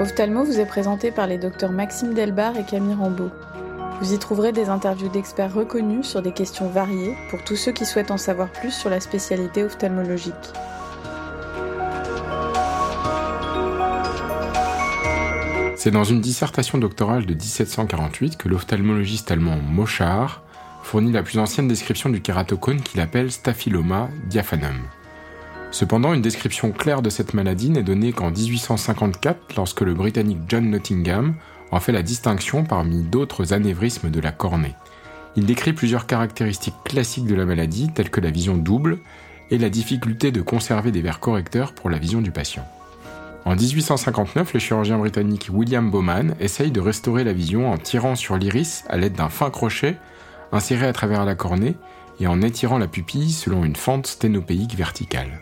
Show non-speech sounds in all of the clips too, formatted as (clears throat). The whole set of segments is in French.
Ophthalmo vous est présenté par les docteurs Maxime Delbar et Camille Rambeau. Vous y trouverez des interviews d'experts reconnus sur des questions variées pour tous ceux qui souhaitent en savoir plus sur la spécialité ophtalmologique. C'est dans une dissertation doctorale de 1748 que l'ophtalmologiste allemand Moschar fournit la plus ancienne description du kératocone qu'il appelle Staphyloma diaphanum. Cependant, une description claire de cette maladie n'est donnée qu'en 1854 lorsque le Britannique John Nottingham en fait la distinction parmi d'autres anévrismes de la cornée. Il décrit plusieurs caractéristiques classiques de la maladie telles que la vision double et la difficulté de conserver des verres correcteurs pour la vision du patient. En 1859, le chirurgien britannique William Bowman essaye de restaurer la vision en tirant sur l'iris à l'aide d'un fin crochet inséré à travers la cornée et en étirant la pupille selon une fente sténopéique verticale.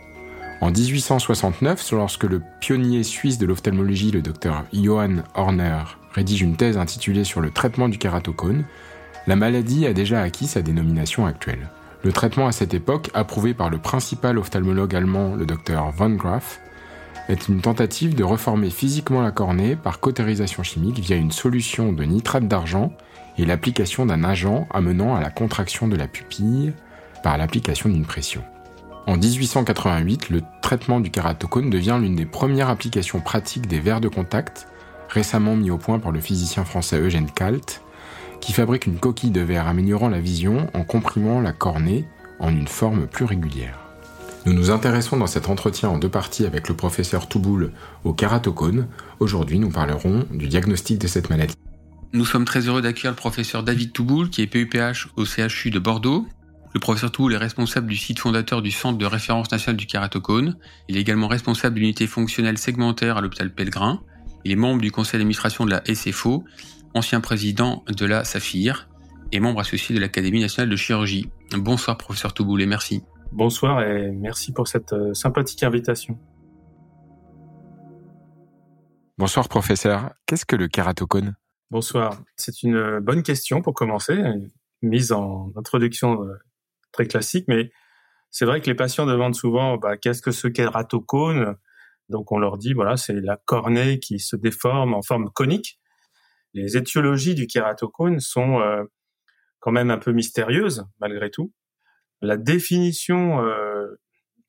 En 1869, lorsque le pionnier suisse de l'ophtalmologie, le docteur Johann Horner, rédige une thèse intitulée sur le traitement du kératocone, la maladie a déjà acquis sa dénomination actuelle. Le traitement à cette époque, approuvé par le principal ophtalmologue allemand, le docteur von Graf, est une tentative de reformer physiquement la cornée par cautérisation chimique via une solution de nitrate d'argent et l'application d'un agent amenant à la contraction de la pupille par l'application d'une pression. En 1888, le traitement du kératocone devient l'une des premières applications pratiques des verres de contact, récemment mis au point par le physicien français Eugène Kalt, qui fabrique une coquille de verre améliorant la vision en comprimant la cornée en une forme plus régulière. Nous nous intéressons dans cet entretien en deux parties avec le professeur Touboul au kératocone. Aujourd'hui, nous parlerons du diagnostic de cette maladie. Nous sommes très heureux d'accueillir le professeur David Touboul, qui est PUPH au CHU de Bordeaux. Le professeur Touboul est responsable du site fondateur du Centre de référence national du kératocone. Il est également responsable de l'unité fonctionnelle segmentaire à l'hôpital Pellegrin. Il est membre du conseil d'administration de la SFO, ancien président de la SAFIR et membre associé de l'Académie nationale de chirurgie. Bonsoir professeur Touboul et merci. Bonsoir et merci pour cette euh, sympathique invitation. Bonsoir professeur, qu'est-ce que le kératocone Bonsoir, c'est une euh, bonne question pour commencer, mise en introduction euh, très classique, mais c'est vrai que les patients demandent souvent bah, qu'est-ce que ce kératocone? Donc on leur dit voilà c'est la cornée qui se déforme en forme conique. Les étiologies du kératocone sont quand même un peu mystérieuses malgré tout. La définition euh,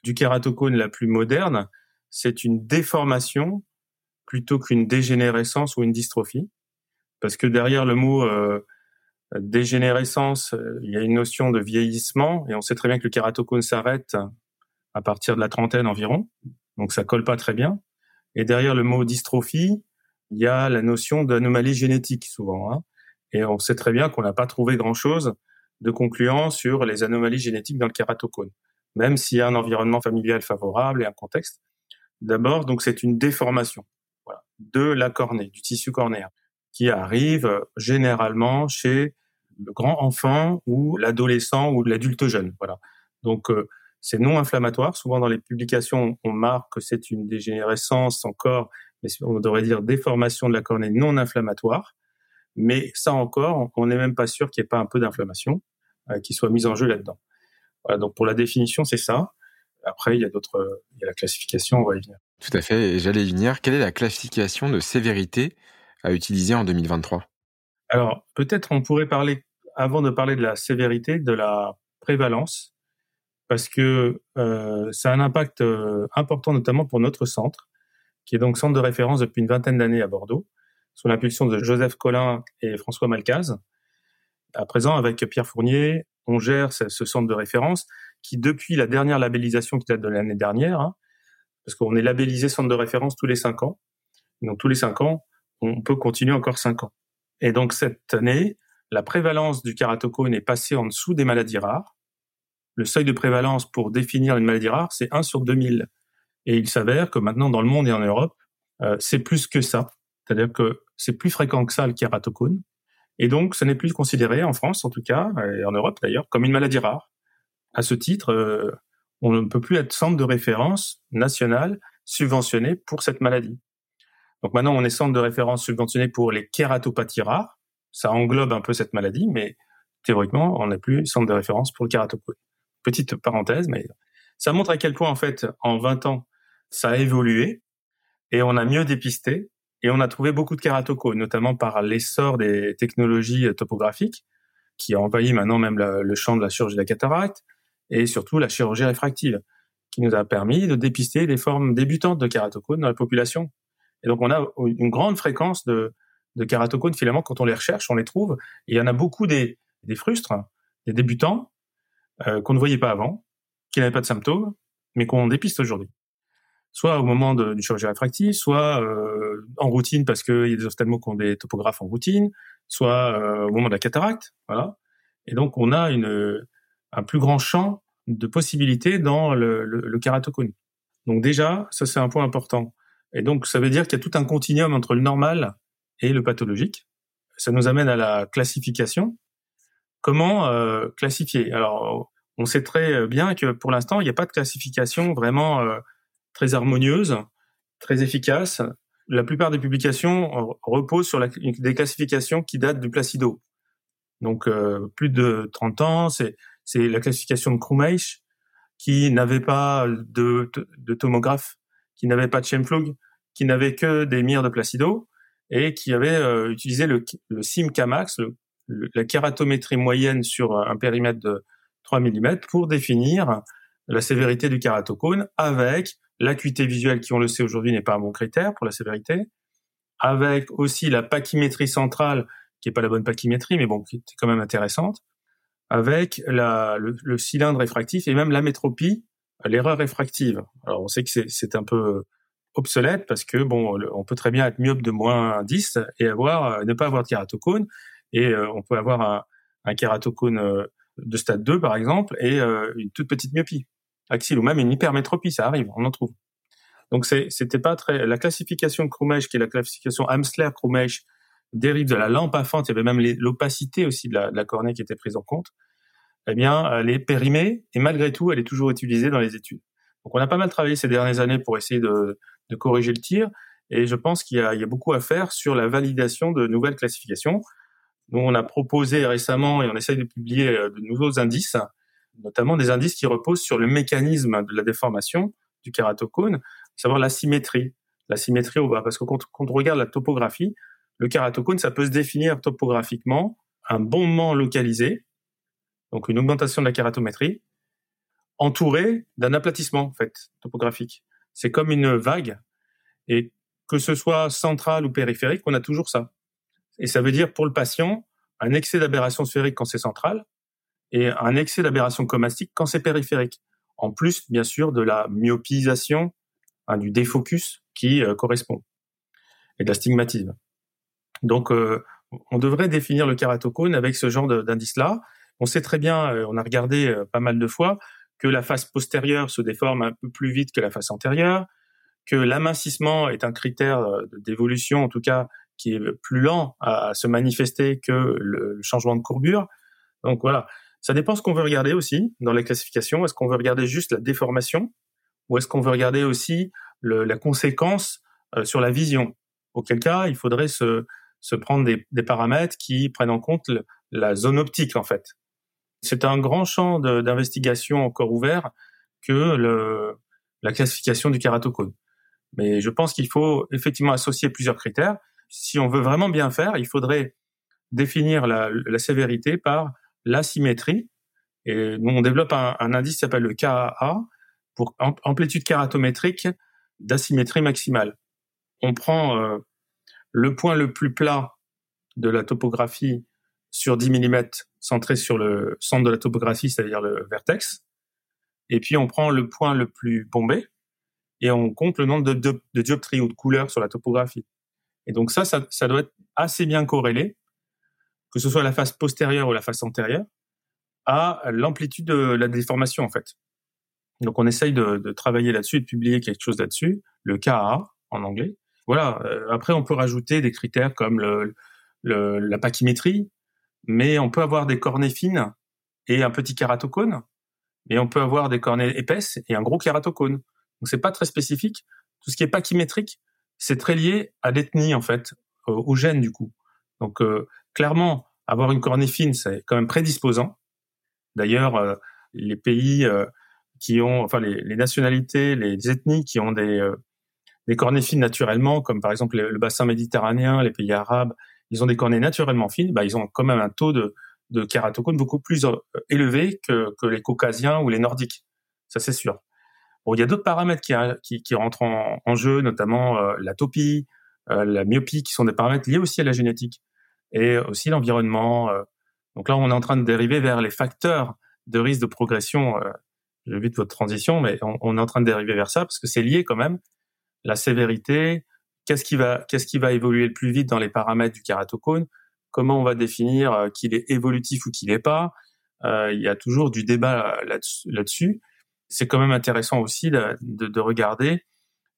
du kératocone la plus moderne, c'est une déformation plutôt qu'une dégénérescence ou une dystrophie. Parce que derrière le mot euh, dégénérescence, euh, il y a une notion de vieillissement, et on sait très bien que le kératocone s'arrête à partir de la trentaine environ, donc ça colle pas très bien. Et derrière le mot dystrophie, il y a la notion d'anomalie génétique souvent. Hein. Et on sait très bien qu'on n'a pas trouvé grand-chose de concluant sur les anomalies génétiques dans le kératocone, même s'il y a un environnement familial favorable et un contexte. D'abord, donc c'est une déformation voilà, de la cornée, du tissu cornéen, qui arrive euh, généralement chez le grand enfant ou l'adolescent ou l'adulte jeune. Voilà. Donc euh, c'est non inflammatoire. Souvent dans les publications, on marque que c'est une dégénérescence encore, mais on devrait dire déformation de la cornée non inflammatoire. Mais ça encore, on n'est même pas sûr qu'il n'y ait pas un peu d'inflammation euh, qui soit mise en jeu là-dedans. Voilà, donc pour la définition, c'est ça. Après, il y a d'autres, il y a la classification, on va y venir. Tout à fait, et j'allais y venir. Quelle est la classification de sévérité à utiliser en 2023 Alors, peut-être on pourrait parler, avant de parler de la sévérité, de la prévalence, parce que euh, ça a un impact euh, important, notamment pour notre centre, qui est donc centre de référence depuis une vingtaine d'années à Bordeaux, sous l'impulsion de Joseph Collin et François Malcaz. À présent, avec Pierre Fournier, on gère ce, centre de référence qui, depuis la dernière labellisation qui date de l'année dernière, hein, parce qu'on est labellisé centre de référence tous les cinq ans, donc tous les cinq ans, on peut continuer encore cinq ans. Et donc cette année, la prévalence du kératocone est passée en dessous des maladies rares. Le seuil de prévalence pour définir une maladie rare, c'est 1 sur 2000. Et il s'avère que maintenant, dans le monde et en Europe, euh, c'est plus que ça. C'est-à-dire que c'est plus fréquent que ça le kératocone. Et donc, ce n'est plus considéré, en France en tout cas, et en Europe d'ailleurs, comme une maladie rare. À ce titre, euh, on ne peut plus être centre de référence national subventionné pour cette maladie. Donc maintenant, on est centre de référence subventionné pour les kératopathies rares. Ça englobe un peu cette maladie, mais théoriquement, on n'est plus centre de référence pour le kératocone. Petite parenthèse, mais ça montre à quel point, en fait, en 20 ans, ça a évolué et on a mieux dépisté Et on a trouvé beaucoup de kératocones, notamment par l'essor des technologies topographiques, qui a envahi maintenant même le champ de la chirurgie de la cataracte, et surtout la chirurgie réfractive, qui nous a permis de dépister des formes débutantes de kératocones dans la population. Et donc on a une grande fréquence de, de finalement, quand on les recherche, on les trouve. Et il y en a beaucoup des, des frustres, des débutants, euh, qu'on ne voyait pas avant, qui n'avaient pas de symptômes, mais qu'on dépiste aujourd'hui soit au moment de, du chirurgie réfractive, soit euh, en routine parce qu'il y a des ophtalmos qui ont des topographes en routine, soit euh, au moment de la cataracte, voilà. Et donc on a une, un plus grand champ de possibilités dans le, le, le kératocone. Donc déjà, ça c'est un point important. Et donc ça veut dire qu'il y a tout un continuum entre le normal et le pathologique. Ça nous amène à la classification. Comment euh, classifier? Alors on sait très bien que pour l'instant il n'y a pas de classification vraiment euh, très harmonieuse, très efficace. La plupart des publications reposent sur la, des classifications qui datent du Placido. Donc euh, plus de 30 ans, c'est la classification de Krumeisch qui n'avait pas de, de, tomographe, qui n'avait pas de Schemflug, qui n'avait que des mires de Placido et qui avait euh, utilisé le, le SIM-Kamax, la kératométrie moyenne sur un périmètre de 3 mm pour définir la sévérité du kératocone avec L'acuité visuelle, qui on le sait aujourd'hui, n'est pas un bon critère pour la sévérité. Avec aussi la pachymétrie centrale, qui est pas la bonne pachymétrie, mais bon, qui est quand même intéressante. Avec la, le, cylindre réfractif et même la métropie, l'erreur réfractive. Alors on sait que c'est un peu obsolète parce que bon, on peut très bien être myope de moins 10 et avoir ne pas avoir de kératocone et euh, on peut avoir un, un euh, de stade 2 par exemple et euh, une toute petite myopie axile ou même une hypermétropie, ça arrive, on en trouve. Donc c'était pas très la classification Krummesch qui est la classification Amsler Krummesch dérive de la lampe à fente, il y avait même l'opacité aussi de la, de la, cornée qui était prise en compte. Eh bien, elle est périmée et malgré tout, elle est toujours utilisée dans les études. Donc on a pas mal travaillé ces dernières années pour essayer de, corriger le tir et je pense qu'il y, a, beaucoup à faire sur la validation de nouvelles classifications. Nous, on a proposé récemment et on essaye de publier euh, de nouveaux indices notamment des indices qui reposent sur le mécanisme de la déformation du kératocone, à savoir la symétrie. La symétrie, parce que quand, on regarde la topographie, le kératocone, ça peut se définir topographiquement un bombement localisé, donc une augmentation de la kératométrie, entouré d'un aplatissement en fait topographique. C'est comme une vague, et que ce soit central ou périphérique, on a toujours ça. Et ça veut dire pour le patient un excès d'aberration sphérique quand c'est central, et un excès d'aberration comastique quand c'est périphérique. En plus, bien sûr, de la myopisation, hein, du défocus qui euh, correspond, et de l'astigmatisme. Donc, euh, on devrait définir le kératocone avec ce genre d'indice-là. On sait très bien, euh, on a regardé pas mal de fois, que la face postérieure se déforme un peu plus vite que la face antérieure, que l'amincissement est un critère d'évolution, en tout cas, qui est plus lent à se manifester que le changement de courbure. Donc voilà, ça dépend ce qu'on veut regarder aussi dans les classifications. Est-ce qu'on veut regarder juste la déformation ou est-ce qu'on veut regarder aussi la conséquence euh, sur la vision? Auquel cas, il faudrait se, prendre des, paramètres qui prennent en compte la zone optique en fait. C'est un grand champ d'investigation encore ouvert que le, la classification du kératocone. Mais je pense qu'il faut effectivement associer plusieurs critères. Si on veut vraiment bien faire, il faudrait définir la, la sévérité par l'asymétrie. Et nous, on développe un, indice qui s'appelle le KAA pour amplitude kératométrique d'asymétrie maximale. On prend euh, le point le plus plat de la topographie sur 10 mm centré sur le centre de la topographie, c'est-à-dire le vertex. Et puis on prend le point le plus bombé et on compte le nombre de, de, dioptries ou de couleurs sur la topographie. Et donc ça, ça, doit être assez bien corrélé que ce soit la face postérieure ou la face antérieure, à l'amplitude de la déformation en fait. Donc on essaye de, travailler là-dessus et de publier quelque chose là-dessus, le KA en anglais. Voilà. Euh, après on peut rajouter des critères comme la pachymétrie, mais on peut avoir des cornées fines et un petit kératocone, mais on peut avoir des cornées épaisses et un gros kératocone. Donc c'est pas très spécifique. Tout ce qui est pachymétrique, c'est très lié à l'ethnie en fait, au, gène du coup. Donc euh, clairement, avoir une cornée fine, c'est quand même prédisposant. D'ailleurs, euh, les pays euh, qui ont, enfin les, nationalités, les ethnies qui ont des, euh, des cornées fines naturellement, comme par exemple le, bassin méditerranéen, les pays arabes, ils ont des cornées naturellement fines, bah, ils ont quand même un taux de, de kératocone beaucoup plus euh, élevé que, que les caucasiens ou les nordiques. Ça, c'est sûr. Bon, il y a d'autres paramètres qui, qui, rentrent en, jeu, notamment euh, l'atopie, euh, la myopie, qui sont des paramètres liés aussi à la génétique et aussi l'environnement. Euh. Donc là, on est en train de dériver vers les facteurs de risque de progression. J'évite votre transition, mais on, on, est en train de dériver vers ça parce que c'est lié quand même. La sévérité, qu'est-ce qui va, évoluer le plus vite dans les paramètres du kératocone Comment on va définir euh, qu'il est évolutif ou qu'il n'est pas? Euh, Il y a toujours du débat là-dessus. c'est quand même intéressant aussi de, de, de regarder,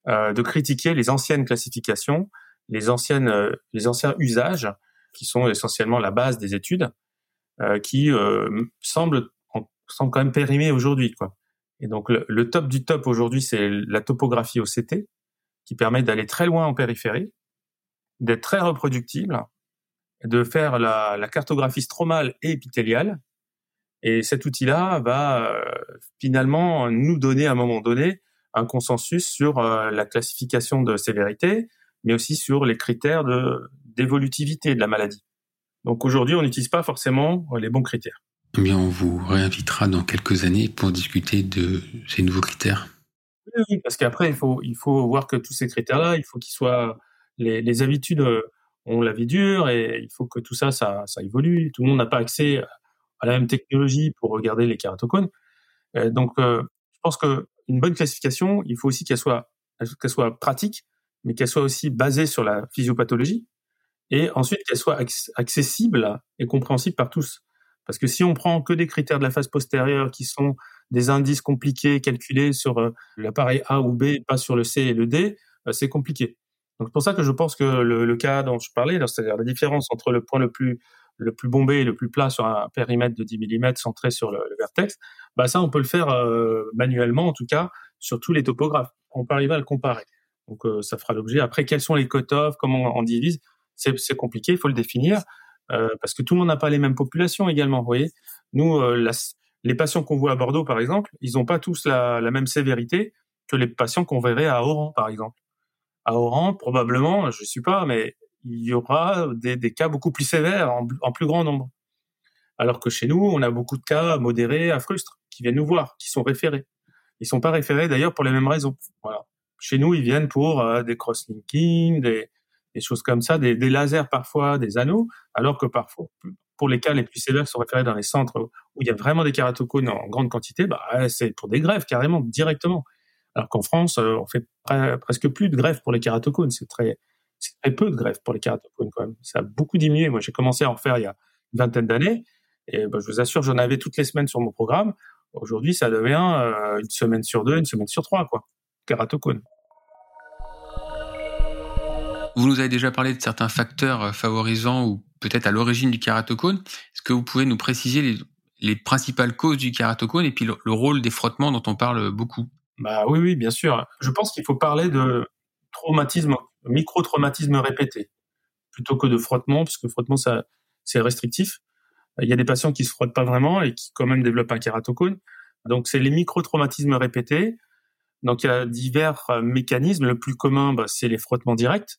euh, de critiquer les anciennes classifications, les euh, anciens usages qui sont essentiellement la base des études, euh, qui semblent, quand même périmés aujourd'hui. Et donc le, le top du top aujourd'hui, c'est la topographie OCT, qui permet d'aller très loin en périphérie, d'être très reproductible, de faire la, cartographie stromale et épithéliale. Et cet outil-là va euh, finalement nous donner à un moment donné un consensus sur euh, la classification de sévérité, mais aussi sur les critères de d'évolutivité de la maladie. Donc aujourd'hui, on n'utilise pas forcément les bons critères. Eh bien, on vous réinvitera dans quelques années pour discuter de ces nouveaux critères. Oui, parce qu'après, il faut, il faut voir que tous ces critères-là, il faut qu'ils soient les, les habitudes euh, ont la vie dure et il faut que tout ça, ça, ça évolue. Tout le monde n'a pas accès à la même technologie pour regarder les kératocones. Euh, donc, euh, je pense que une bonne classification, il faut aussi qu'elle soit, qu'elle soit pratique, mais qu'elle soit aussi basée sur la physiopathologie et ensuite qu'elle soit accessible et compréhensible par tous. Parce que si on prend que des critères de la phase postérieure qui sont des indices compliqués calculés sur euh, l'appareil A ou B, pas sur le C et le D, euh, c'est compliqué. Donc c'est pour ça que je pense que le, cas dont je parlais, c'est-à-dire la différence entre le point le plus le plus bombé et le plus plat sur un périmètre de 10 mm centré sur le, vertex, bah ça on peut le faire euh, manuellement en tout cas sur tous les topographes. On peut arriver à le comparer. Donc ça fera l'objet. Après quels sont les cut-offs, comment on divise, c'est compliqué, il faut le définir. Euh, parce que tout le monde n'a pas les mêmes populations également. Vous voyez, nous, euh, les patients qu'on voit à Bordeaux, par exemple, ils n'ont pas tous la, même sévérité que les patients qu'on verrait à Oran, par exemple. À Oran, probablement, je ne sais pas, mais il y aura des, cas beaucoup plus sévères en, plus grand nombre. Alors que chez nous, on a beaucoup de cas modérés à frustre qui viennent nous voir, qui sont référés. Ils sont pas référés d'ailleurs pour les mêmes raisons. Voilà. Chez nous, ils viennent pour euh, des cross-linking, des, des choses comme ça, des, des, lasers parfois, des anneaux, alors que parfois, pour les cas les plus sévères sont référés dans les centres où il y a vraiment des kératocones en grande quantité, bah, c'est pour des greffes carrément, directement. Alors qu'en France, euh, on fait presque plus de greffes pour les kératocones. C'est très, très peu de greffes pour les kératocones quand même. Ça a beaucoup diminué. Moi, j'ai commencé à en faire il y a une vingtaine d'années. Et bah, je vous assure, j'en avais toutes les semaines sur mon programme. Aujourd'hui, ça devient euh, une semaine sur deux, une semaine sur trois, quoi. Kératocone. Vous nous avez déjà parlé de certains facteurs euh, favorisant ou peut-être à l'origine du kératocone. Est-ce que vous pouvez nous préciser les, les principales causes du kératocone et puis le, le, rôle des frottements dont on parle beaucoup? Bah oui, oui, bien sûr. Je pense qu'il faut parler de traumatisme, micro-traumatisme répété, plutôt que de frottement, parce que frottement, ça, c'est restrictif. Il y a des patients qui se frottent pas vraiment et qui quand même développent un kératocone. Donc c'est les micro-traumatismes répétés. Donc il y a divers euh, mécanismes. Le plus commun, bah, c'est les frottements directs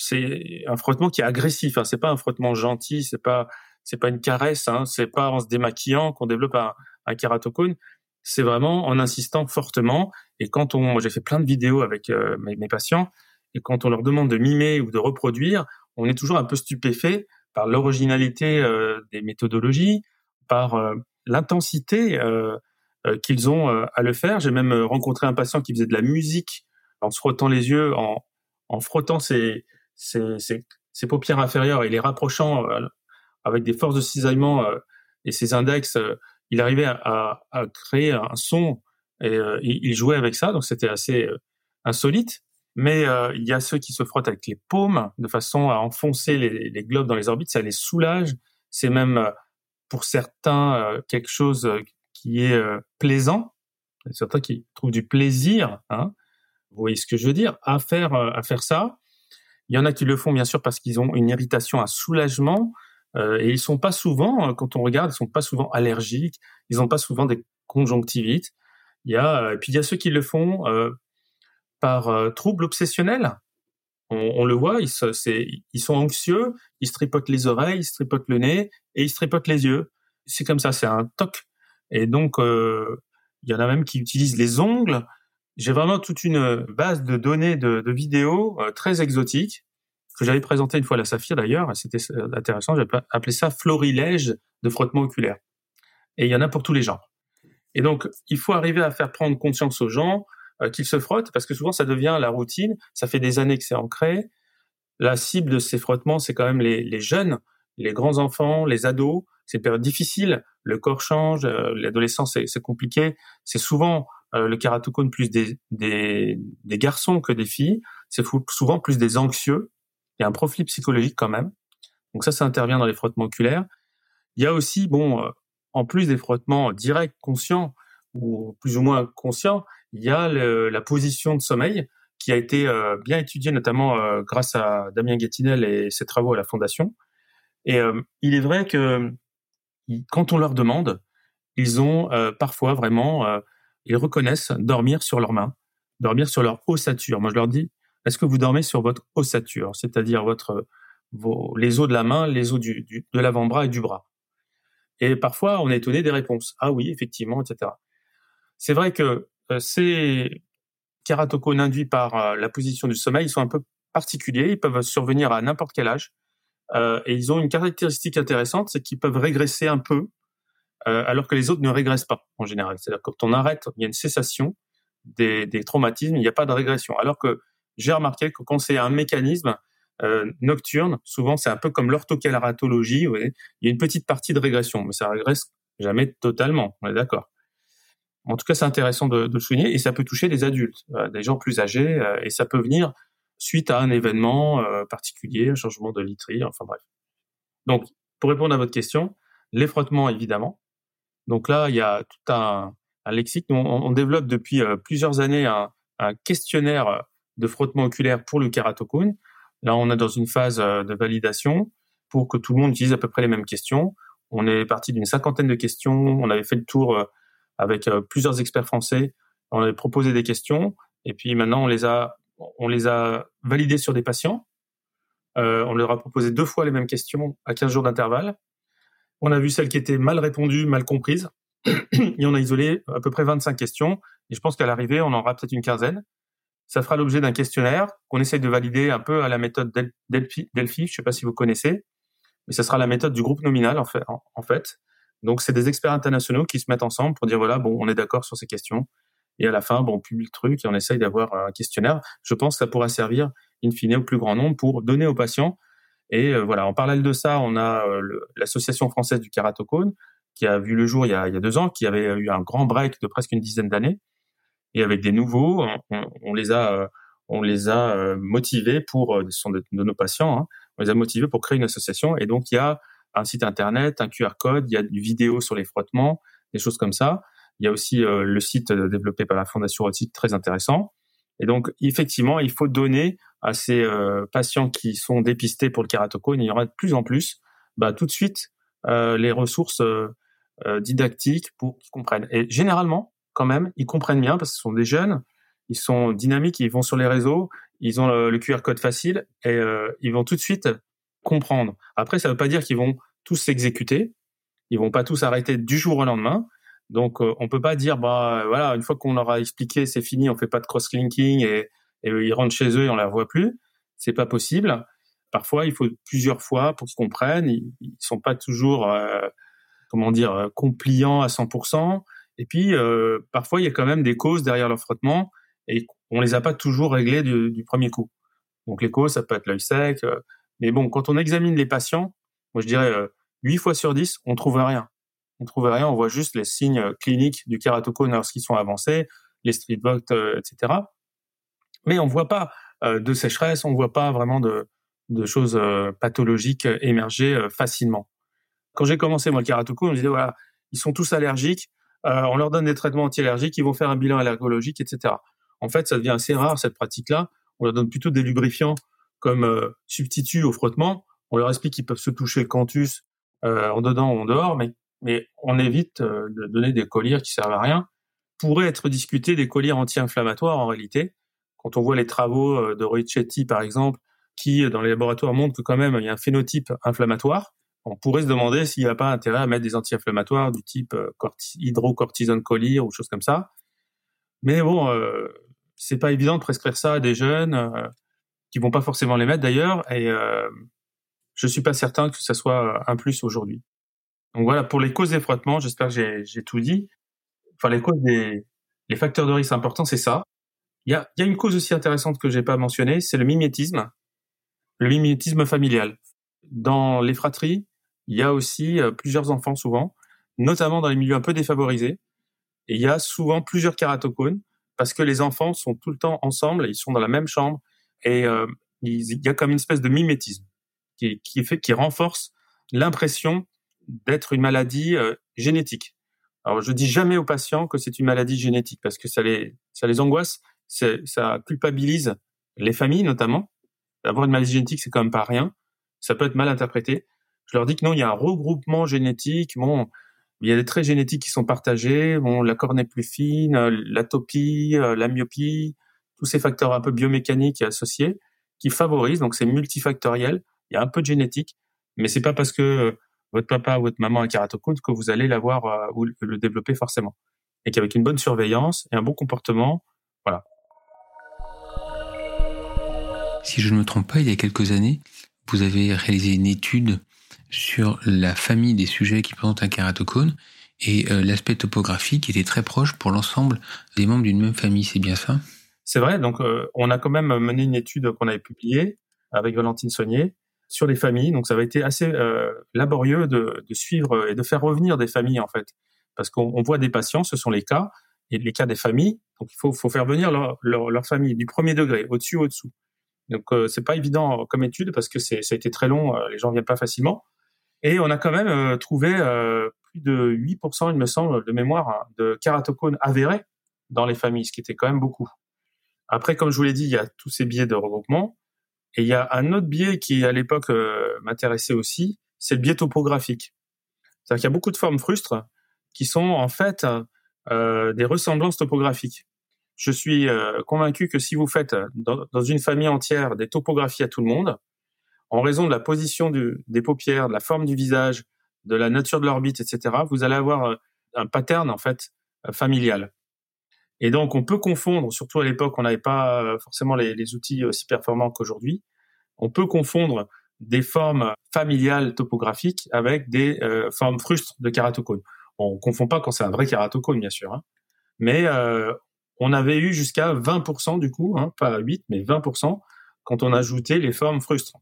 c'est un frottement qui est agressif. Hein. C'est pas un frottement gentil, c'est pas c'est pas une caresse, hein. c'est pas en se démaquillant qu'on développe un, un kératocone. C'est vraiment en insistant fortement. Et quand on, j'ai fait plein de vidéos avec euh, mes, patients, et quand on leur demande de mimer ou de reproduire, on est toujours un peu stupéfait par l'originalité euh, des méthodologies, par euh, l'intensité qu'ils ont à le faire. J'ai même rencontré un patient qui faisait de la musique en se frottant les yeux, en, en frottant ses, ses, ses, ses, paupières inférieures et les rapprochant euh, avec des forces de cisaillement euh, et ses index, euh, il arrivait à, à, créer un son et il jouait avec ça, donc c'était assez insolite. Mais il y a ceux qui se frottent avec les paumes de façon à enfoncer les, les globes dans les orbites, ça les soulage. C'est même pour certains quelque chose qui est plaisant. Certains qui trouvent du plaisir, hein, vous voyez ce que je veux dire, à faire à faire ça. Il y en a qui le font bien sûr parce qu'ils ont une irritation, un soulagement, euh, et ils sont pas souvent, euh, quand on regarde, ils sont pas souvent allergiques, ils ont pas souvent des conjonctivites. Il y a, et puis il y a ceux qui le font euh, par euh, trouble obsessionnel. On, le voit, ils, ils, sont anxieux, ils se tripotent les oreilles, ils se tripotent le nez et ils se tripotent les yeux. C'est comme ça, c'est un toc. Et donc, il y en a même qui utilisent les ongles. J'ai vraiment toute une base de données de, vidéos très exotiques que j'avais présenté une fois à la Saphir d'ailleurs, c'était intéressant, j'avais appelé ça florilège de frottement oculaire. Et il y en a pour tous les genres. Et donc, il faut arriver à faire prendre conscience aux gens euh, qu'ils se frottent, parce que souvent ça devient la routine, ça fait des années que c'est ancré. La cible de ces frottements, c'est quand même les, les, jeunes, les grands enfants, les ados. C'est une période difficile, le corps change, euh, l'adolescence c'est compliqué. C'est souvent euh, le kératocone plus des, des, garçons que des filles. C'est souvent plus des anxieux il y a un profil psychologique quand même. Donc ça, ça intervient dans les frottements oculaires. Il y a aussi, bon, euh, en plus des frottements directs, conscients ou plus ou moins conscients, il y a la position de sommeil qui a été euh, bien étudiée notamment grâce à Damien Guettinel et ses travaux à la Fondation. Et il est vrai que quand on leur demande, ils ont parfois vraiment, ils reconnaissent dormir sur leurs mains, dormir sur leur ossature. Moi, je leur dis, est-ce que vous dormez sur votre ossature, c'est-à-dire vos, les os de la main, les os de l'avant-bras et du bras? Et parfois, on est étonné des réponses. Ah oui, effectivement, etc. C'est vrai que euh, ces kératocones induits par euh, la position du sommeil, sont un peu particuliers. Ils peuvent survenir à n'importe quel âge. Euh, et ils ont une caractéristique intéressante, c'est qu'ils peuvent régresser un peu, alors que les autres ne régressent pas en général. C'est-à-dire que quand on arrête, il y a une cessation des, traumatismes, il n'y a pas de régression. Alors que j'ai remarqué que quand c'est un mécanisme euh, nocturne, souvent c'est un peu comme l'orthocalratologie, il y a une petite partie de régression, mais ça régresse jamais totalement, on est d'accord. En tout cas, c'est intéressant de, le souligner et ça peut toucher des adultes, euh, des gens plus âgés, euh, et ça peut venir suite à un événement particulier, un changement de literie, enfin bref. Donc, pour répondre à votre question, les frottements, évidemment. Donc là, il y a tout un, lexique. On, développe depuis plusieurs années un, questionnaire de frottement oculaire pour le kératocone. Là, on est dans une phase euh, de validation pour que tout le monde utilise à peu près les mêmes questions. On est parti d'une cinquantaine de questions. On avait fait le tour euh, avec euh, plusieurs experts français. On avait proposé des questions et puis maintenant on les a on les a validées sur des patients. on leur a proposé deux fois les mêmes questions à 15 jours d'intervalle. On a vu celles qui étaient mal répondues, mal comprises, (clears throat) et on a isolé à peu près 25 questions. Et je pense qu'à l'arrivée, on en aura peut-être une quinzaine. Ça fera l'objet d'un questionnaire qu'on essaye de valider un peu à la méthode Delphi. Delphi je ne sais pas si vous connaissez, mais ça sera la méthode du groupe nominal en fait. En, fait. Donc c'est des experts internationaux qui se mettent ensemble pour dire voilà bon on est d'accord sur ces questions et à la fin bon on publie le truc et on essaye d'avoir un questionnaire. Je pense que ça pourra servir in fine au plus grand nombre pour donner aux patients et euh, voilà en parallèle de ça on a euh, l'association française du kératocone qui a vu le jour il y a, il y a deux ans qui avait eu un grand break de presque une dizaine d'années et avec des nouveaux, on, les a, euh, on les a euh, motivés pour, euh, ce sont de, nos patients, hein, on les a motivés pour créer une association. Et donc il y a un site internet, un QR code, il y a du vidéo sur les frottements, des choses comme ça. Il y a aussi le site développé par la Fondation Rothschild, très intéressant. Et donc, effectivement, il faut donner à ces patients qui sont dépistés pour le kératocone, il y aura de plus en plus, bah, tout de suite, les ressources didactiques pour qu'ils comprennent. Et généralement, quand même, ils comprennent bien parce que ce sont des jeunes, ils sont dynamiques, ils vont sur les réseaux, ils ont le, QR code facile et euh, ils vont tout de suite comprendre. Après, ça ne veut pas dire qu'ils vont tous s'exécuter, ils vont pas tous arrêter du jour au lendemain. Donc, euh, on peut pas dire bah voilà, une fois qu'on leur a expliqué, c'est fini, on fait pas de cross-linking et, et ils rentrent chez eux et on les revoit plus. C'est pas possible. Parfois, il faut plusieurs fois pour qu'ils comprennent. Ils, ils sont pas toujours euh, comment dire compliants à 100%. Et puis, euh, parfois, il y a quand même des causes derrière leur frottement et on les a pas toujours réglées du, premier coup. Donc, les causes, ça peut être l'œil sec. Euh, mais bon, quand on examine les patients, moi, je dirais euh, 8 fois sur 10, on trouve rien. On trouve rien, on voit juste les signes cliniques du kératocone lorsqu'ils sont avancés, les street euh, etc. Mais on voit pas euh, de sécheresse, on voit pas vraiment de, de choses pathologiques émerger facilement. Quand j'ai commencé, moi, le kératocone, on me disait, voilà, ils sont tous allergiques, euh, on leur donne des traitements anti-allergiques, ils vont faire un bilan allergologique, etc. En fait, ça devient assez rare cette pratique-là. On leur donne plutôt des lubrifiants comme euh, substitut au frottement. On leur explique qu'ils peuvent se toucher le canthus euh, en dedans ou en dehors, mais, mais on évite de donner des colliers qui servent à rien. Pourrait être discuté des colliers anti-inflammatoires en réalité Quand on voit les travaux de Roichetti, par exemple, qui, dans les laboratoires, montrent que quand même, il y a un phénotype inflammatoire, on pourrait se demander s'il n'y a pas intérêt à mettre des anti-inflammatoires du type hydrocortisone collyre ou choses comme ça. Mais bon, euh, c'est pas évident de prescrire ça à des jeunes euh, qui vont pas forcément les mettre d'ailleurs, et euh, je suis pas certain que ça soit un plus aujourd'hui. Donc voilà, pour les causes des frottements, j'espère que j'ai tout dit. Enfin, les causes des les facteurs de risque importants, c'est ça. Il y a, y a une cause aussi intéressante que j'ai pas mentionnée, c'est le mimétisme, le mimétisme familial. Dans les fratries, il y a aussi euh, plusieurs enfants souvent, notamment dans les milieux un peu défavorisés. Il y a souvent plusieurs kératocones parce que les enfants sont tout le temps ensemble, ils sont dans la même chambre et euh, il y a comme une espèce de mimétisme qui, qui fait qui renforce l'impression d'être une maladie euh, génétique. Alors je dis jamais aux patients que c'est une maladie génétique parce que ça les ça les angoisse, ça culpabilise les familles notamment. Avoir une maladie génétique c'est quand même pas rien, ça peut être mal interprété. Je leur dis que non, il y a un regroupement génétique. Bon, il y a des traits génétiques qui sont partagés. Bon, la cornée plus fine, euh, l'atopie, euh, la myopie, tous ces facteurs un peu biomécaniques associés qui favorisent. Donc, c'est multifactoriel. Il y a un peu de génétique, mais c'est pas parce que euh, votre papa ou votre maman a kératocone que vous allez l'avoir ou le développer forcément. Et qu'avec une bonne surveillance et un bon comportement, voilà. Si je ne me trompe pas, il y a quelques années, vous avez réalisé une étude sur la famille des sujets qui présentent un kératocone et euh, l'aspect topographique était très proche pour l'ensemble des membres d'une même famille, c'est bien ça? C'est vrai, donc euh, on a quand même mené une étude qu'on avait publiée avec Valentine Saunier sur les familles, donc ça avait été assez euh, laborieux de, suivre et de faire revenir des familles en fait, parce qu'on voit des patients, ce sont les cas, et les cas des familles, donc il faut, faire venir leur, leur, leur famille du premier degré, au-dessus, au-dessous. Donc c'est pas évident comme étude parce que ça a été très long, les gens viennent pas facilement. Et on a quand même euh, trouvé euh, plus de 8%, il me semble, de mémoire, hein, de kératocones avérés dans les familles, ce qui était quand même beaucoup. Après, comme je vous l'ai dit, il y a tous ces biais de regroupement. Et il y a un autre biais qui, à l'époque, euh, m'intéressait aussi, c'est le biais topographique. C'est-à-dire qu'il y a beaucoup de formes frustres qui sont en fait euh, des ressemblances topographiques. Je suis convaincu que si vous faites dans, dans, une famille entière des topographies à tout le monde, en raison de la position des paupières, de la forme du visage, de la nature de l'orbite, etc., vous allez avoir euh, un pattern en fait euh, familial. Et donc on peut confondre, surtout à l'époque, on n'avait pas euh, forcément les, outils aussi performants qu'aujourd'hui. On peut confondre des formes familiales topographiques avec des formes frustres de kératocone. On confond pas quand c'est un vrai kératocone, bien sûr, hein. mais on avait eu jusqu'à 20% du coup, hein, pas 8, mais 20% quand on ajoutait les formes frustres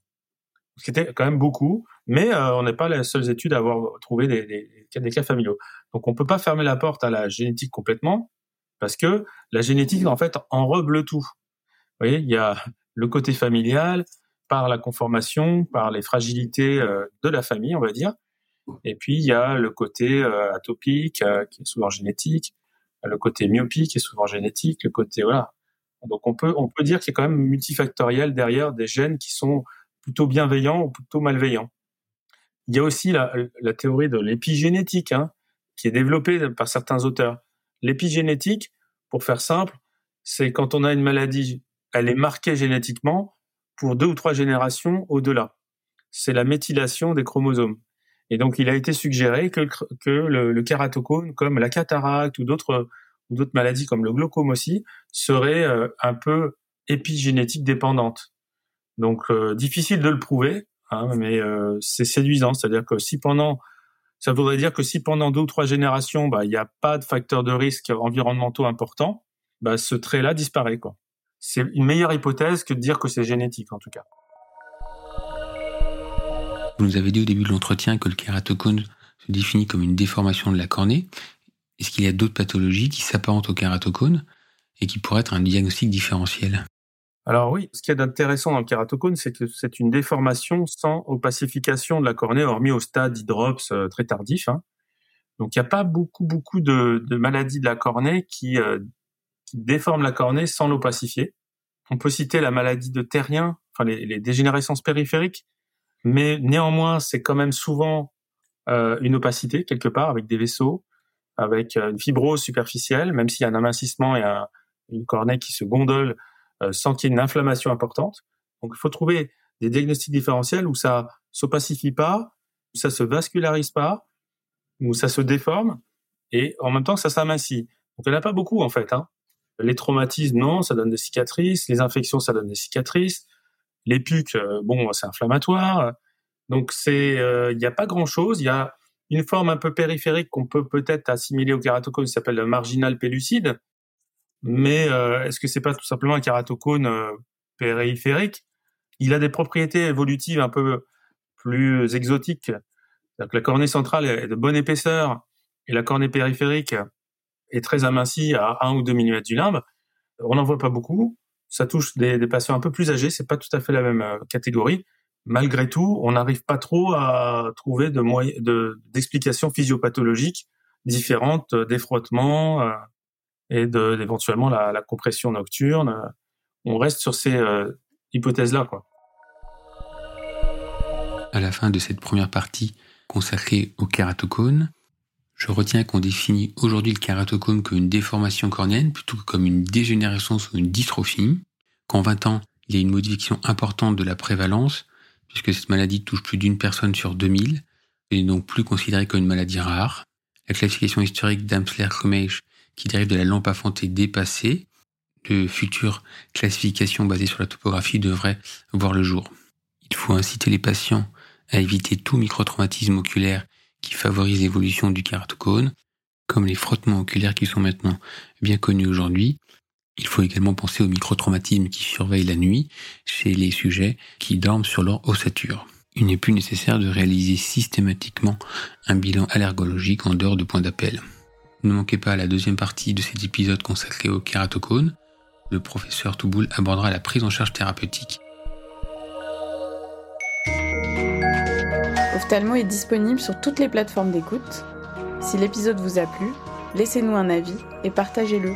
ce qui était quand même beaucoup, mais euh, on n'est pas les seules études à avoir trouvé des, cas familiaux. Donc on peut pas fermer la porte à la génétique complètement, parce que la génétique en fait enrobe le tout. Vous voyez, il y a le côté familial, par la conformation, par les fragilités euh, de la famille, on va dire, et puis il y a le côté euh, atopique qui est souvent génétique, le côté myopie qui est souvent génétique, le côté voilà. Donc on peut on peut dire qu'il y a quand même multifactoriel derrière des gènes qui sont plutôt bienveillant ou plutôt malveillant. Il y a aussi la, théorie de l'épigénétique, hein, qui est développée par certains auteurs. L'épigénétique, pour faire simple, c'est quand on a une maladie, elle est marquée génétiquement pour deux ou trois générations au-delà. C'est la méthylation des chromosomes. Et donc, il a été suggéré que, que le, le kératocone, comme la cataracte ou d'autres ou d'autres maladies comme le glaucome aussi, serait euh, un peu épigénétique dépendante. Donc euh, difficile de le prouver, hein, mais euh, c'est séduisant. C'est-à-dire que si pendant, ça voudrait dire que si pendant deux ou trois générations, bah il n'y a pas de facteurs de risque environnementaux importants, bah ce trait-là disparaît quoi. C'est une meilleure hypothèse que de dire que c'est génétique en tout cas. Vous nous avez dit au début de l'entretien que le kératocone se définit comme une déformation de la cornée. Est-ce qu'il y a d'autres pathologies qui s'apparentent au kératocone et qui pourraient être un diagnostic différentiel? Alors oui, ce qui est intéressant dans le kératocone, c'est que c'est une déformation sans opacification de la cornée, hormis au stade d'hydrops euh, très tardif. Hein. Donc il n'y a pas beaucoup beaucoup de, maladies de la cornée qui, euh, déforment la cornée sans l'opacifier. On peut citer la maladie de Terrien, enfin les, dégénérescences périphériques, mais néanmoins c'est quand même souvent euh, une opacité quelque part avec des vaisseaux, avec une fibrose superficielle, même s'il y a un amincissement et une cornée qui se gondole sans qu'il y ait une inflammation importante. Donc il faut trouver des diagnostics différentiels où ça s'opacifie pas, où ça se vascularise pas, où ça se déforme et en même temps ça s'amincit. Donc il n'y en a pas beaucoup en fait. Hein. Les traumatismes, non, ça donne des cicatrices. Les infections, ça donne des cicatrices. Les pucs, euh, bon, c'est inflammatoire. Donc c'est, euh, il n'y a pas grand-chose. Il y a une forme un peu périphérique qu'on peut peut-être assimiler au kératocone, qui s'appelle le marginal pellucide. Mais euh, est-ce que c'est pas tout simplement un kératocone périphérique? Il a des propriétés évolutives un peu plus exotiques. la cornée centrale est de bonne épaisseur et la cornée périphérique est très amincie à 1 ou 2 mm du limbe. On n'en voit pas beaucoup. Ça touche des, patients un peu plus âgés. C'est pas tout à fait la même euh, catégorie. Malgré tout, on n'arrive pas trop à trouver de de, d'explications physiopathologiques différentes euh, des frottements euh, et de, d'éventuellement la, la, compression nocturne. On reste sur ces hypothèses-là, quoi. À la fin de cette première partie consacrée au kératocone, je retiens qu'on définit aujourd'hui le kératocone comme une déformation cornéenne plutôt que comme une dégénérescence ou une dystrophie. Qu'en 20 ans, il y a une modification importante de la prévalence, puisque cette maladie touche plus d'une personne sur 2000, et n'est donc plus considérée comme une maladie rare. La classification historique d'Amsler-Komeich, qui dérive de la lampe à dépassée. De futures classifications basées sur la topographie devraient voir le jour. Il faut inciter les patients à éviter tout microtraumatisme oculaire qui favorisent l'évolution du kératocone, comme les frottements oculaires qui sont maintenant bien connus aujourd'hui. Il faut également penser au microtraumatisme qui surveille la nuit chez les sujets qui dorment sur leur ossature. Il n'est plus nécessaire de réaliser systématiquement un bilan allergologique en dehors de point d'appel. Ne manquez pas la deuxième partie de cet épisode consacré au kératocone. Le professeur Touboul abordera la prise en charge thérapeutique Oftalmo est disponible sur toutes les plateformes d'écoute. Si l'épisode vous a plu, laissez-nous un avis et partagez-le.